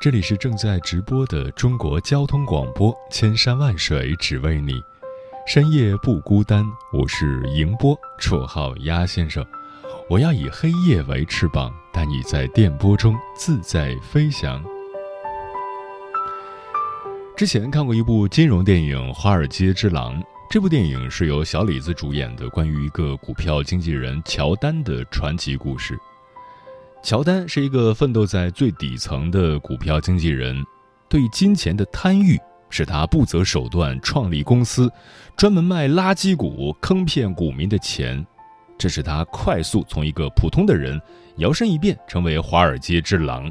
这里是正在直播的中国交通广播，千山万水只为你，深夜不孤单。我是迎波，绰号鸭先生。我要以黑夜为翅膀，带你在电波中自在飞翔。之前看过一部金融电影《华尔街之狼》，这部电影是由小李子主演的，关于一个股票经纪人乔丹的传奇故事。乔丹是一个奋斗在最底层的股票经纪人，对金钱的贪欲使他不择手段创立公司，专门卖垃圾股坑骗股民的钱，这使他快速从一个普通的人摇身一变成为华尔街之狼。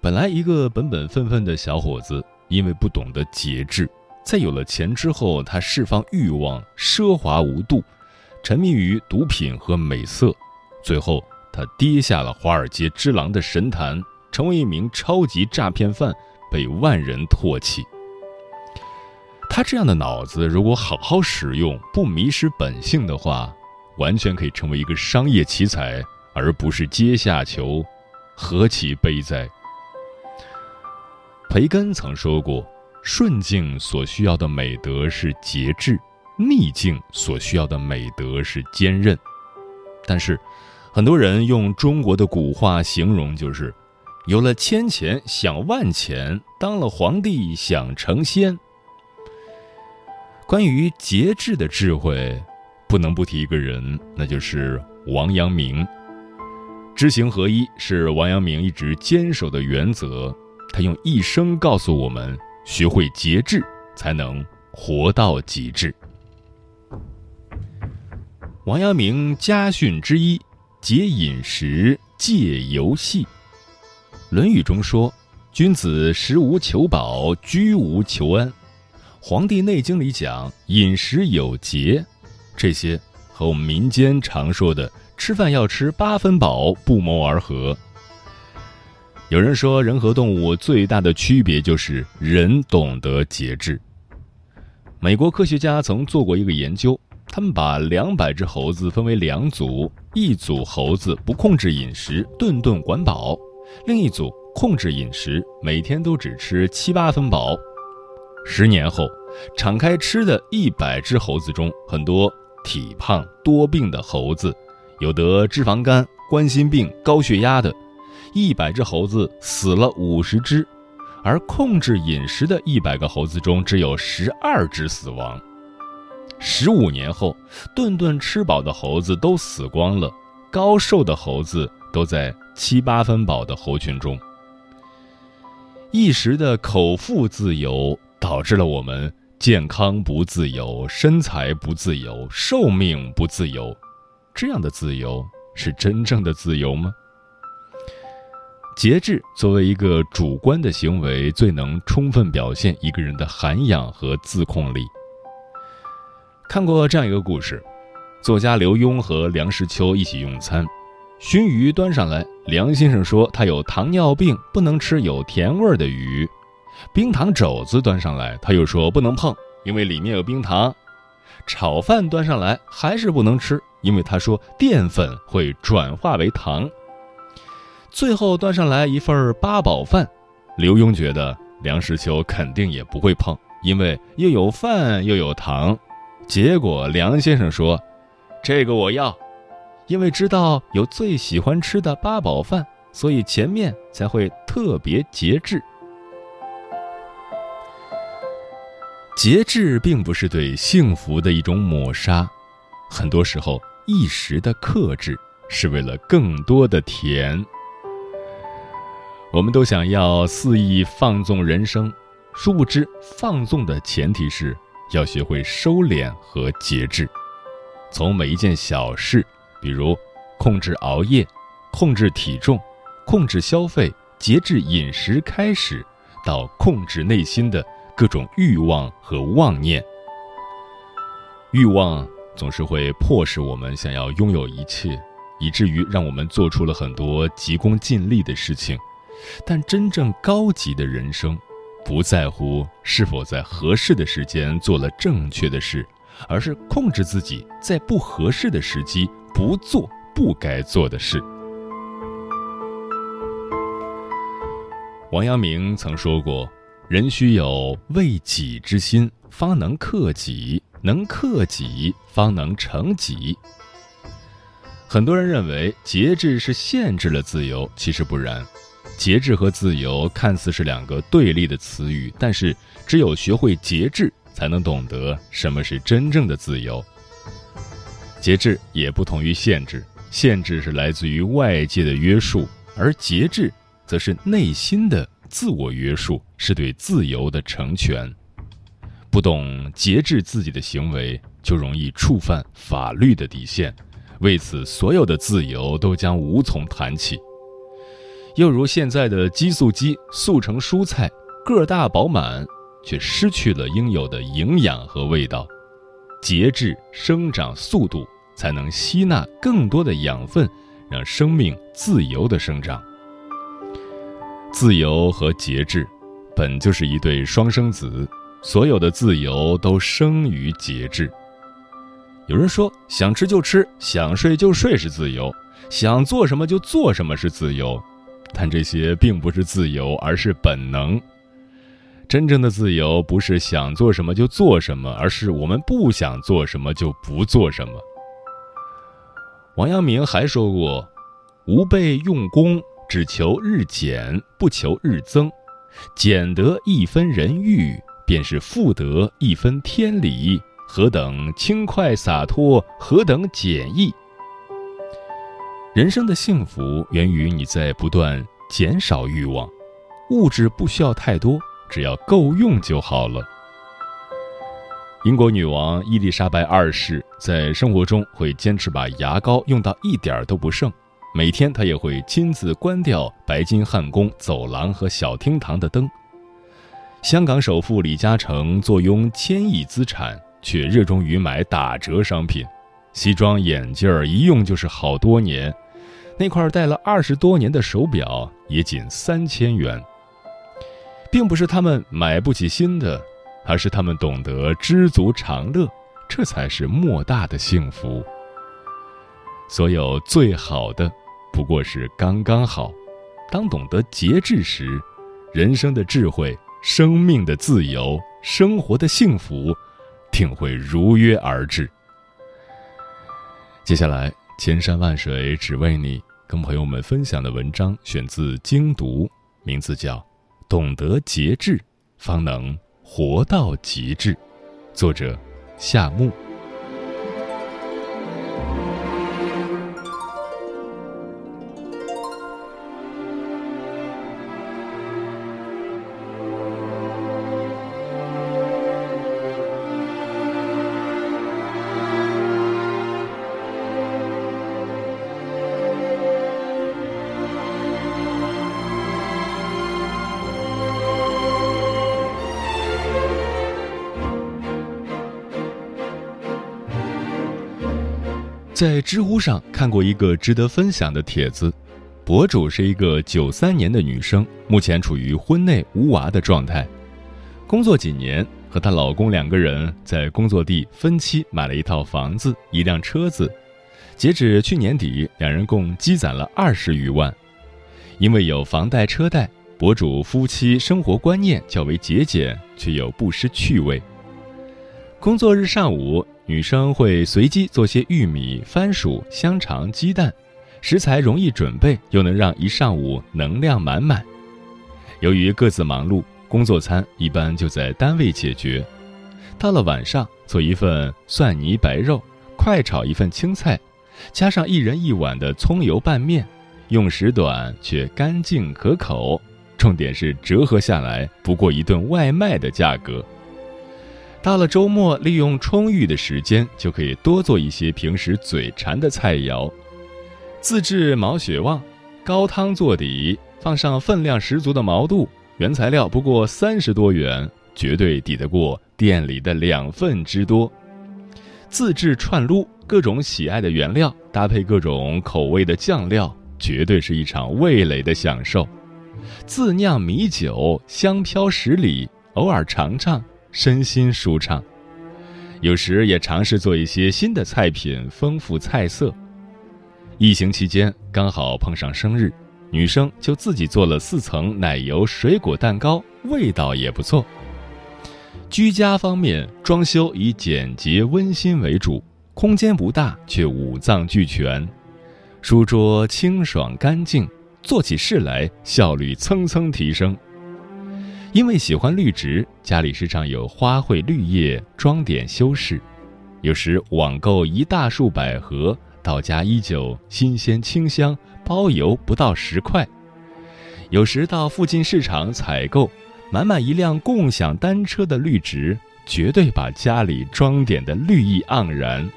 本来一个本本分分的小伙子，因为不懂得节制，在有了钱之后，他释放欲望，奢华无度，沉迷于毒品和美色，最后。他跌下了华尔街之狼的神坛，成为一名超级诈骗犯，被万人唾弃。他这样的脑子，如果好好使用，不迷失本性的话，完全可以成为一个商业奇才，而不是阶下囚，何其悲哉！培根曾说过：“顺境所需要的美德是节制，逆境所需要的美德是坚韧。”但是。很多人用中国的古话形容，就是有了千钱想万钱，当了皇帝想成仙。关于节制的智慧，不能不提一个人，那就是王阳明。知行合一是王阳明一直坚守的原则，他用一生告诉我们：学会节制，才能活到极致。王阳明家训之一。节饮食，戒游戏。《论语》中说：“君子食无求饱，居无求安。”《黄帝内经》里讲：“饮食有节。”这些和我们民间常说的“吃饭要吃八分饱”不谋而合。有人说，人和动物最大的区别就是人懂得节制。美国科学家曾做过一个研究。他们把两百只猴子分为两组，一组猴子不控制饮食，顿顿管饱；另一组控制饮食，每天都只吃七八分饱。十年后，敞开吃的一百只猴子中，很多体胖多病的猴子，有得脂肪肝、冠心病、高血压的；一百只猴子死了五十只，而控制饮食的一百个猴子中，只有十二只死亡。十五年后，顿顿吃饱的猴子都死光了，高瘦的猴子都在七八分饱的猴群中。一时的口腹自由，导致了我们健康不自由、身材不自由、寿命不自由。这样的自由是真正的自由吗？节制作为一个主观的行为，最能充分表现一个人的涵养和自控力。看过这样一个故事，作家刘墉和梁实秋一起用餐，熏鱼端上来，梁先生说他有糖尿病，不能吃有甜味的鱼；冰糖肘子端上来，他又说不能碰，因为里面有冰糖；炒饭端上来还是不能吃，因为他说淀粉会转化为糖。最后端上来一份八宝饭，刘墉觉得梁实秋肯定也不会碰，因为又有饭又有糖。结果梁先生说：“这个我要，因为知道有最喜欢吃的八宝饭，所以前面才会特别节制。节制并不是对幸福的一种抹杀，很多时候一时的克制是为了更多的甜。我们都想要肆意放纵人生，殊不知放纵的前提是。”要学会收敛和节制，从每一件小事，比如控制熬夜、控制体重、控制消费、节制饮食开始，到控制内心的各种欲望和妄念。欲望总是会迫使我们想要拥有一切，以至于让我们做出了很多急功近利的事情。但真正高级的人生，不在乎是否在合适的时间做了正确的事，而是控制自己在不合适的时机不做不该做的事。王阳明曾说过：“人须有为己之心，方能克己。”能克己，方能成己。很多人认为节制是限制了自由，其实不然。节制和自由看似是两个对立的词语，但是只有学会节制，才能懂得什么是真正的自由。节制也不同于限制，限制是来自于外界的约束，而节制则是内心的自我约束，是对自由的成全。不懂节制自己的行为，就容易触犯法律的底线，为此所有的自由都将无从谈起。又如现在的激素鸡速成蔬菜，个大饱满，却失去了应有的营养和味道。节制生长速度，才能吸纳更多的养分，让生命自由的生长。自由和节制，本就是一对双生子。所有的自由都生于节制。有人说，想吃就吃，想睡就睡是自由；想做什么就做什么是自由。但这些并不是自由，而是本能。真正的自由不是想做什么就做什么，而是我们不想做什么就不做什么。王阳明还说过：“吾辈用功，只求日减，不求日增，减得一分人欲。”便是复得一分天理，何等轻快洒脱，何等简易。人生的幸福源于你在不断减少欲望，物质不需要太多，只要够用就好了。英国女王伊丽莎白二世在生活中会坚持把牙膏用到一点都不剩，每天她也会亲自关掉白金汉宫走廊和小厅堂的灯。香港首富李嘉诚坐拥千亿资产，却热衷于买打折商品，西装眼镜一用就是好多年，那块戴了二十多年的手表也仅三千元。并不是他们买不起新的，而是他们懂得知足常乐，这才是莫大的幸福。所有最好的，不过是刚刚好。当懂得节制时，人生的智慧。生命的自由，生活的幸福，定会如约而至。接下来，千山万水只为你，跟朋友们分享的文章选自《精读》，名字叫《懂得节制，方能活到极致》，作者夏木。在知乎上看过一个值得分享的帖子，博主是一个九三年的女生，目前处于婚内无娃的状态。工作几年，和她老公两个人在工作地分期买了一套房子、一辆车子。截止去年底，两人共积攒了二十余万。因为有房贷车贷，博主夫妻生活观念较为节俭，却又不失趣味。工作日上午。女生会随机做些玉米、番薯、香肠、鸡蛋，食材容易准备，又能让一上午能量满满。由于各自忙碌，工作餐一般就在单位解决。到了晚上，做一份蒜泥白肉，快炒一份青菜，加上一人一碗的葱油拌面，用时短却干净可口。重点是折合下来不过一顿外卖的价格。到了周末，利用充裕的时间，就可以多做一些平时嘴馋的菜肴。自制毛血旺，高汤做底，放上分量十足的毛肚，原材料不过三十多元，绝对抵得过店里的两份之多。自制串撸，各种喜爱的原料搭配各种口味的酱料，绝对是一场味蕾的享受。自酿米酒，香飘十里，偶尔尝尝，身心舒畅。有时也尝试做一些新的菜品，丰富菜色。疫情期间刚好碰上生日，女生就自己做了四层奶油水果蛋糕，味道也不错。居家方面，装修以简洁温馨为主，空间不大却五脏俱全，书桌清爽干净，做起事来效率蹭蹭提升。因为喜欢绿植，家里时常有花卉绿叶装点修饰，有时网购一大束百合。到家依旧新鲜清香，包邮不到十块。有时到附近市场采购，满满一辆共享单车的绿植，绝对把家里装点的绿意盎然。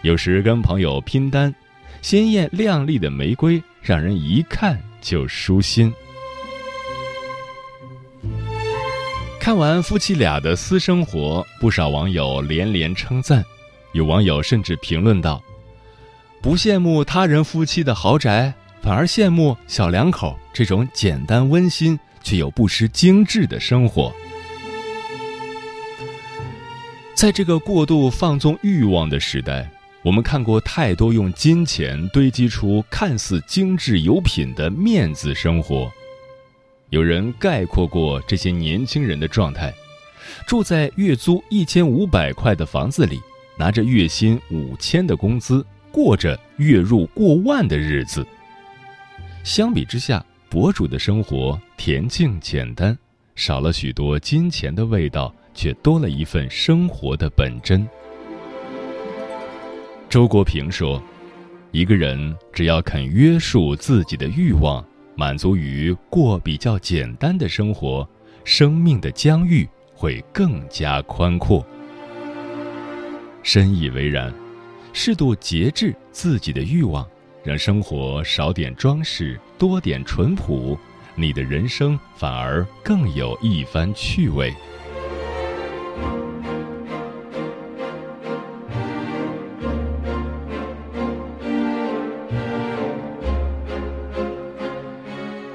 有时跟朋友拼单，鲜艳亮丽的玫瑰让人一看就舒心。看完夫妻俩的私生活，不少网友连连称赞，有网友甚至评论道。不羡慕他人夫妻的豪宅，反而羡慕小两口这种简单温馨却又不失精致的生活。在这个过度放纵欲望的时代，我们看过太多用金钱堆积出看似精致有品的面子生活。有人概括过这些年轻人的状态：住在月租一千五百块的房子里，拿着月薪五千的工资。过着月入过万的日子。相比之下，博主的生活恬静简单，少了许多金钱的味道，却多了一份生活的本真。周国平说：“一个人只要肯约束自己的欲望，满足于过比较简单的生活，生命的疆域会更加宽阔。”深以为然。适度节制自己的欲望，让生活少点装饰，多点淳朴，你的人生反而更有一番趣味。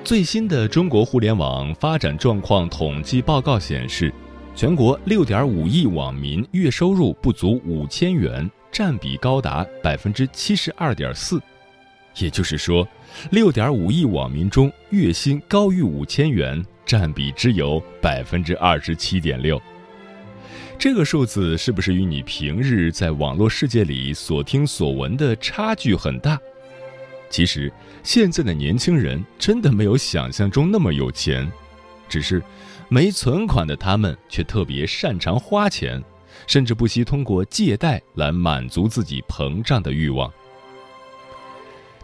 最新的中国互联网发展状况统计报告显示，全国六点五亿网民月收入不足五千元。占比高达百分之七十二点四，也就是说，六点五亿网民中，月薪高于五千元占比只有百分之二十七点六。这个数字是不是与你平日在网络世界里所听所闻的差距很大？其实，现在的年轻人真的没有想象中那么有钱，只是没存款的他们却特别擅长花钱。甚至不惜通过借贷来满足自己膨胀的欲望。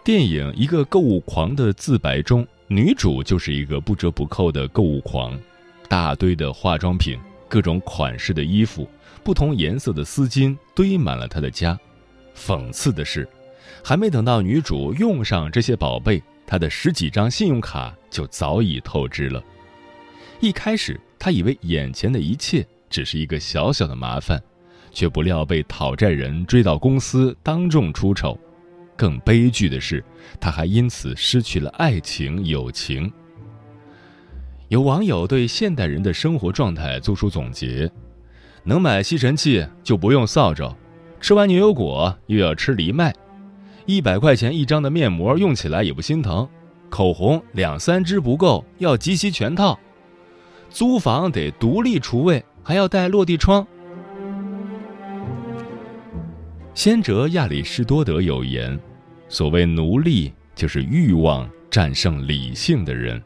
电影《一个购物狂的自白》中，女主就是一个不折不扣的购物狂，大堆的化妆品、各种款式的衣服、不同颜色的丝巾堆满了她的家。讽刺的是，还没等到女主用上这些宝贝，她的十几张信用卡就早已透支了。一开始，她以为眼前的一切。只是一个小小的麻烦，却不料被讨债人追到公司当众出丑。更悲剧的是，他还因此失去了爱情、友情。有网友对现代人的生活状态做出总结：能买吸尘器就不用扫帚，吃完牛油果又要吃藜麦，一百块钱一张的面膜用起来也不心疼，口红两三支不够，要集齐全套，租房得独立厨卫。还要带落地窗。先哲亚里士多德有言：“所谓奴隶，就是欲望战胜理性的人。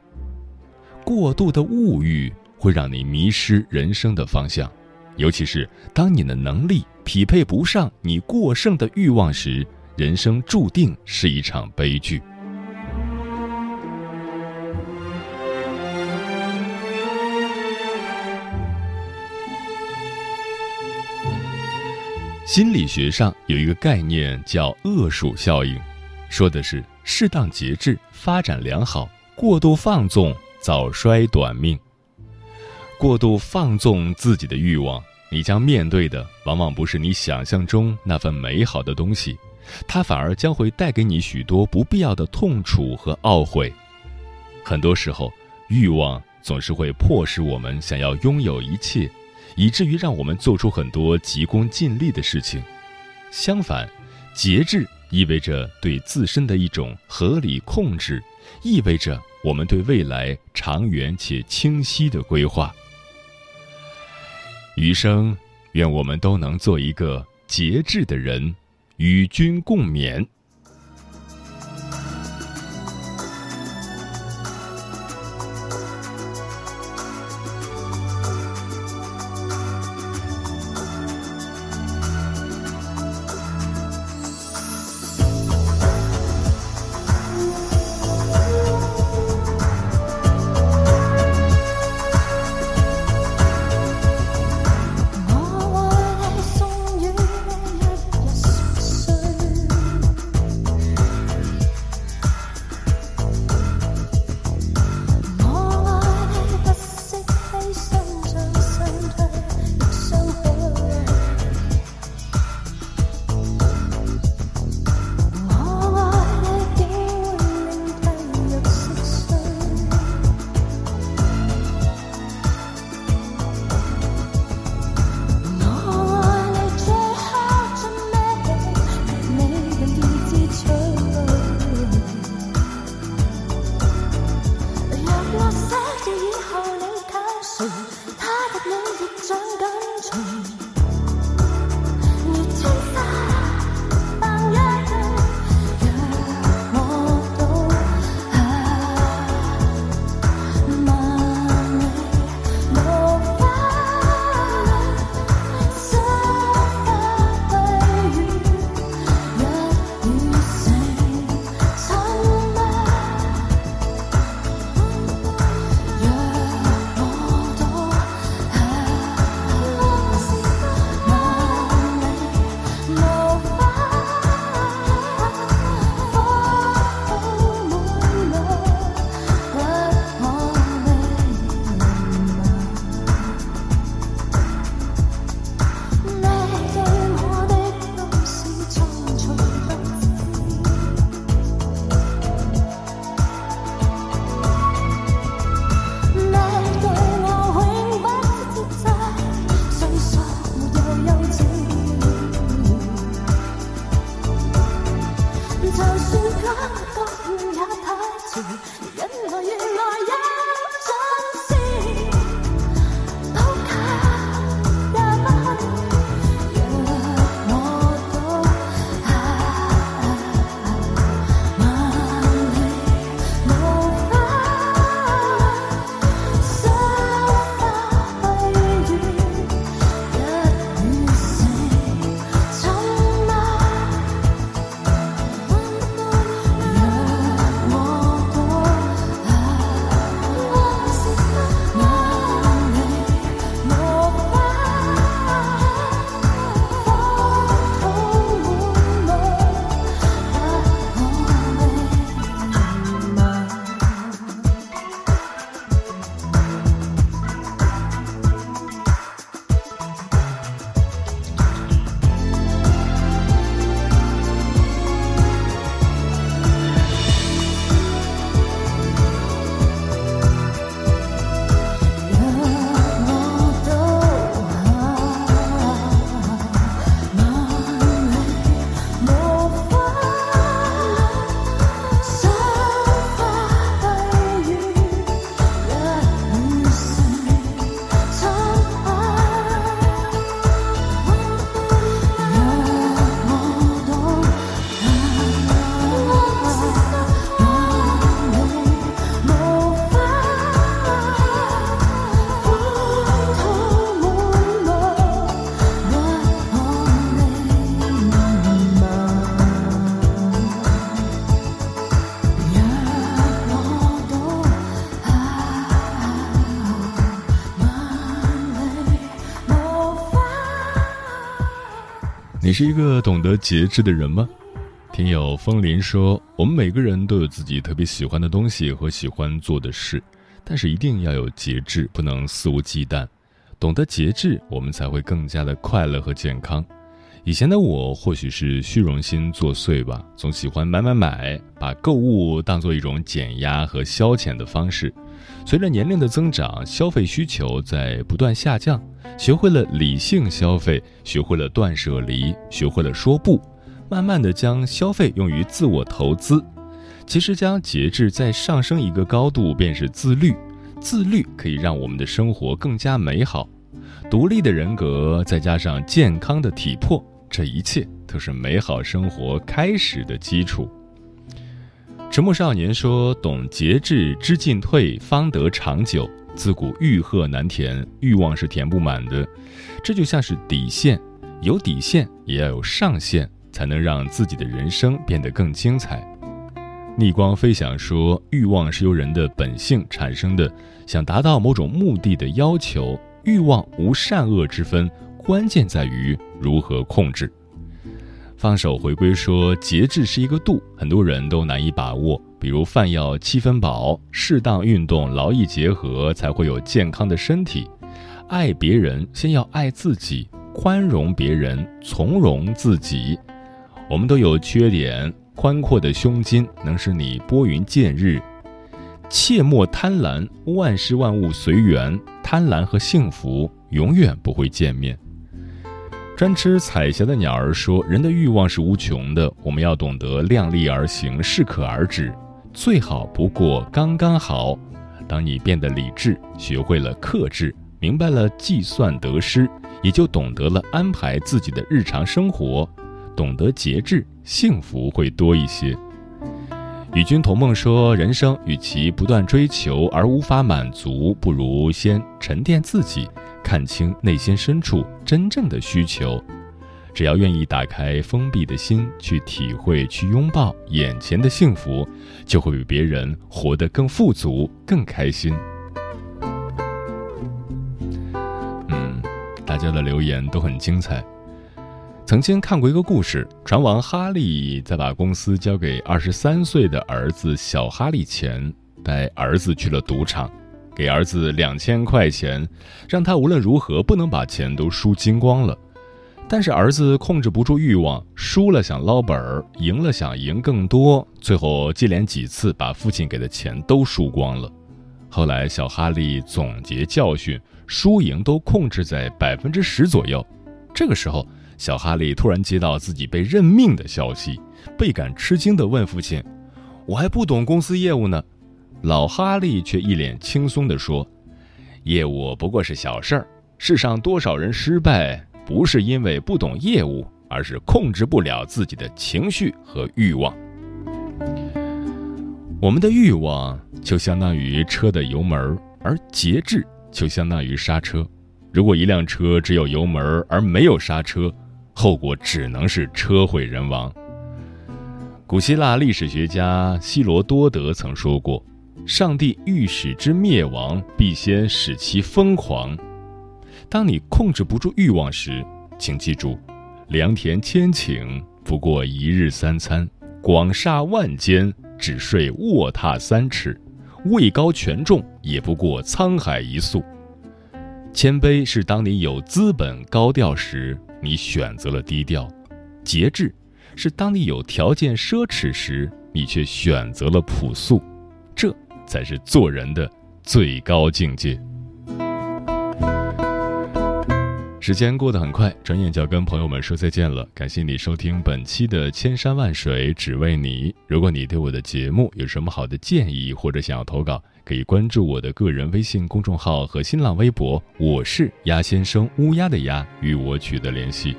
过度的物欲会让你迷失人生的方向，尤其是当你的能力匹配不上你过剩的欲望时，人生注定是一场悲剧。”心理学上有一个概念叫“恶鼠效应”，说的是适当节制，发展良好；过度放纵，早衰短命。过度放纵自己的欲望，你将面对的往往不是你想象中那份美好的东西，它反而将会带给你许多不必要的痛楚和懊悔。很多时候，欲望总是会迫使我们想要拥有一切，以至于让我们做出很多急功近利的事情。相反，节制意味着对自身的一种合理控制，意味着我们对未来长远且清晰的规划。余生，愿我们都能做一个节制的人，与君共勉。是一个懂得节制的人吗？听友风林说：“我们每个人都有自己特别喜欢的东西和喜欢做的事，但是一定要有节制，不能肆无忌惮。懂得节制，我们才会更加的快乐和健康。”以前的我或许是虚荣心作祟吧，总喜欢买买买，把购物当做一种减压和消遣的方式。随着年龄的增长，消费需求在不断下降，学会了理性消费，学会了断舍离，学会了说不。慢慢的将消费用于自我投资，其实将节制再上升一个高度，便是自律。自律可以让我们的生活更加美好，独立的人格再加上健康的体魄，这一切都是美好生活开始的基础。迟暮少年说：“懂节制，知进退，方得长久。自古欲壑难填，欲望是填不满的，这就像是底线，有底线也要有上限。”才能让自己的人生变得更精彩。逆光飞翔说：“欲望是由人的本性产生的，想达到某种目的的要求。欲望无善恶之分，关键在于如何控制。”放手回归说：“节制是一个度，很多人都难以把握。比如饭要七分饱，适当运动，劳逸结合，才会有健康的身体。爱别人，先要爱自己，宽容别人，从容自己。”我们都有缺点，宽阔的胸襟能使你拨云见日。切莫贪婪，万事万物随缘。贪婪和幸福永远不会见面。专吃彩霞的鸟儿说：“人的欲望是无穷的，我们要懂得量力而行，适可而止，最好不过刚刚好。当你变得理智，学会了克制，明白了计算得失，也就懂得了安排自己的日常生活。”懂得节制，幸福会多一些。与君同梦说，人生与其不断追求而无法满足，不如先沉淀自己，看清内心深处真正的需求。只要愿意打开封闭的心，去体会、去拥抱眼前的幸福，就会比别人活得更富足、更开心。嗯，大家的留言都很精彩。曾经看过一个故事，船王哈利在把公司交给二十三岁的儿子小哈利前，带儿子去了赌场，给儿子两千块钱，让他无论如何不能把钱都输精光了。但是儿子控制不住欲望，输了想捞本儿，赢了想赢更多，最后接连几次把父亲给的钱都输光了。后来小哈利总结教训，输赢都控制在百分之十左右。这个时候。小哈利突然接到自己被任命的消息，倍感吃惊地问父亲：“我还不懂公司业务呢。”老哈利却一脸轻松地说：“业务不过是小事儿。世上多少人失败，不是因为不懂业务，而是控制不了自己的情绪和欲望。我们的欲望就相当于车的油门，而节制就相当于刹车。如果一辆车只有油门而没有刹车，后果只能是车毁人亡。古希腊历史学家希罗多德曾说过：“上帝欲使之灭亡，必先使其疯狂。”当你控制不住欲望时，请记住：良田千顷不过一日三餐，广厦万间只睡卧榻三尺，位高权重也不过沧海一粟。谦卑是当你有资本高调时。你选择了低调，节制是当你有条件奢侈时，你却选择了朴素，才是做人的最高境界。时间过得很快，转眼就要跟朋友们说再见了。感谢你收听本期的《千山万水只为你》。如果你对我的节目有什么好的建议，或者想要投稿，可以关注我的个人微信公众号和新浪微博，我是鸭先生，乌鸦的鸭，与我取得联系。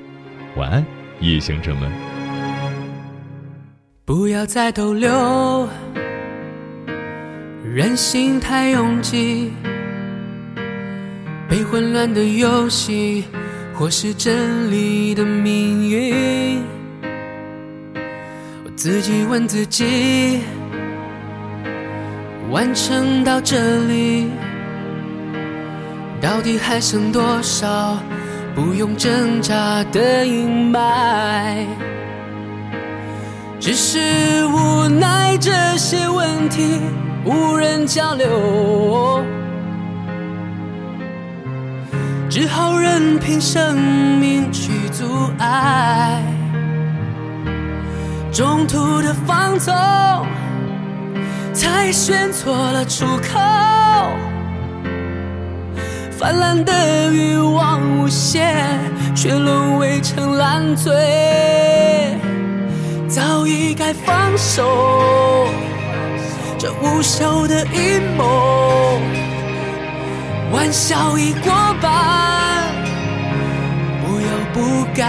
晚安，夜行者们。不要再逗留，人心太拥挤，被混乱的游戏，或是真理的命运。我自己问自己。完成到这里，到底还剩多少不用挣扎的阴霾？只是无奈这些问题无人交流，只好任凭生命去阻碍，中途的放纵。才选错了出口，泛滥的欲望无限，却沦为成烂醉。早已该放手，这无休的阴谋，玩笑已过半，不要不该，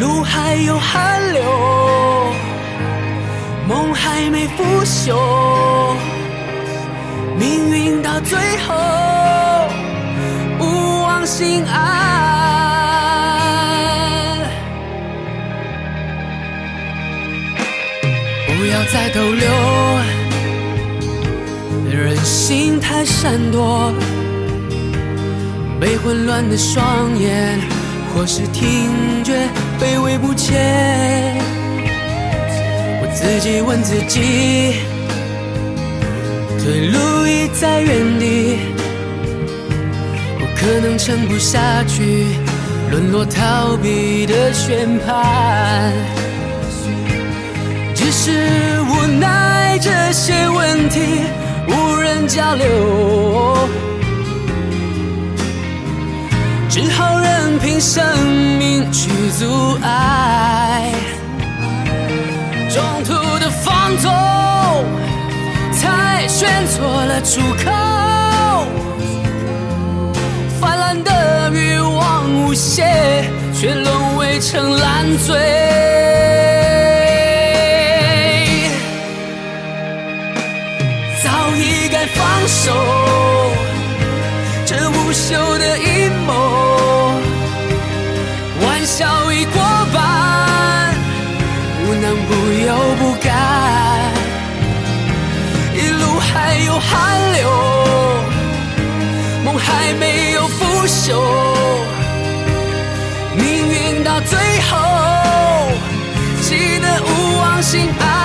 路还有寒流。梦还没腐朽，命运到最后不忘心安，在逗留，人心太闪躲，被混乱的双眼或是听觉卑微不前。我自己问自己，退路已在原地，不可能撑不下去，沦落逃避的宣判。是无奈这些问题无人交流，只好任凭生命去阻碍。中途的放纵，才选错了出口。泛滥的欲望无限，却沦为成烂醉。手，这无休的阴谋，玩笑已过半。不能不由不该，一路还有汗流，梦还没有腐朽，命运到最后，记得勿忘心爱。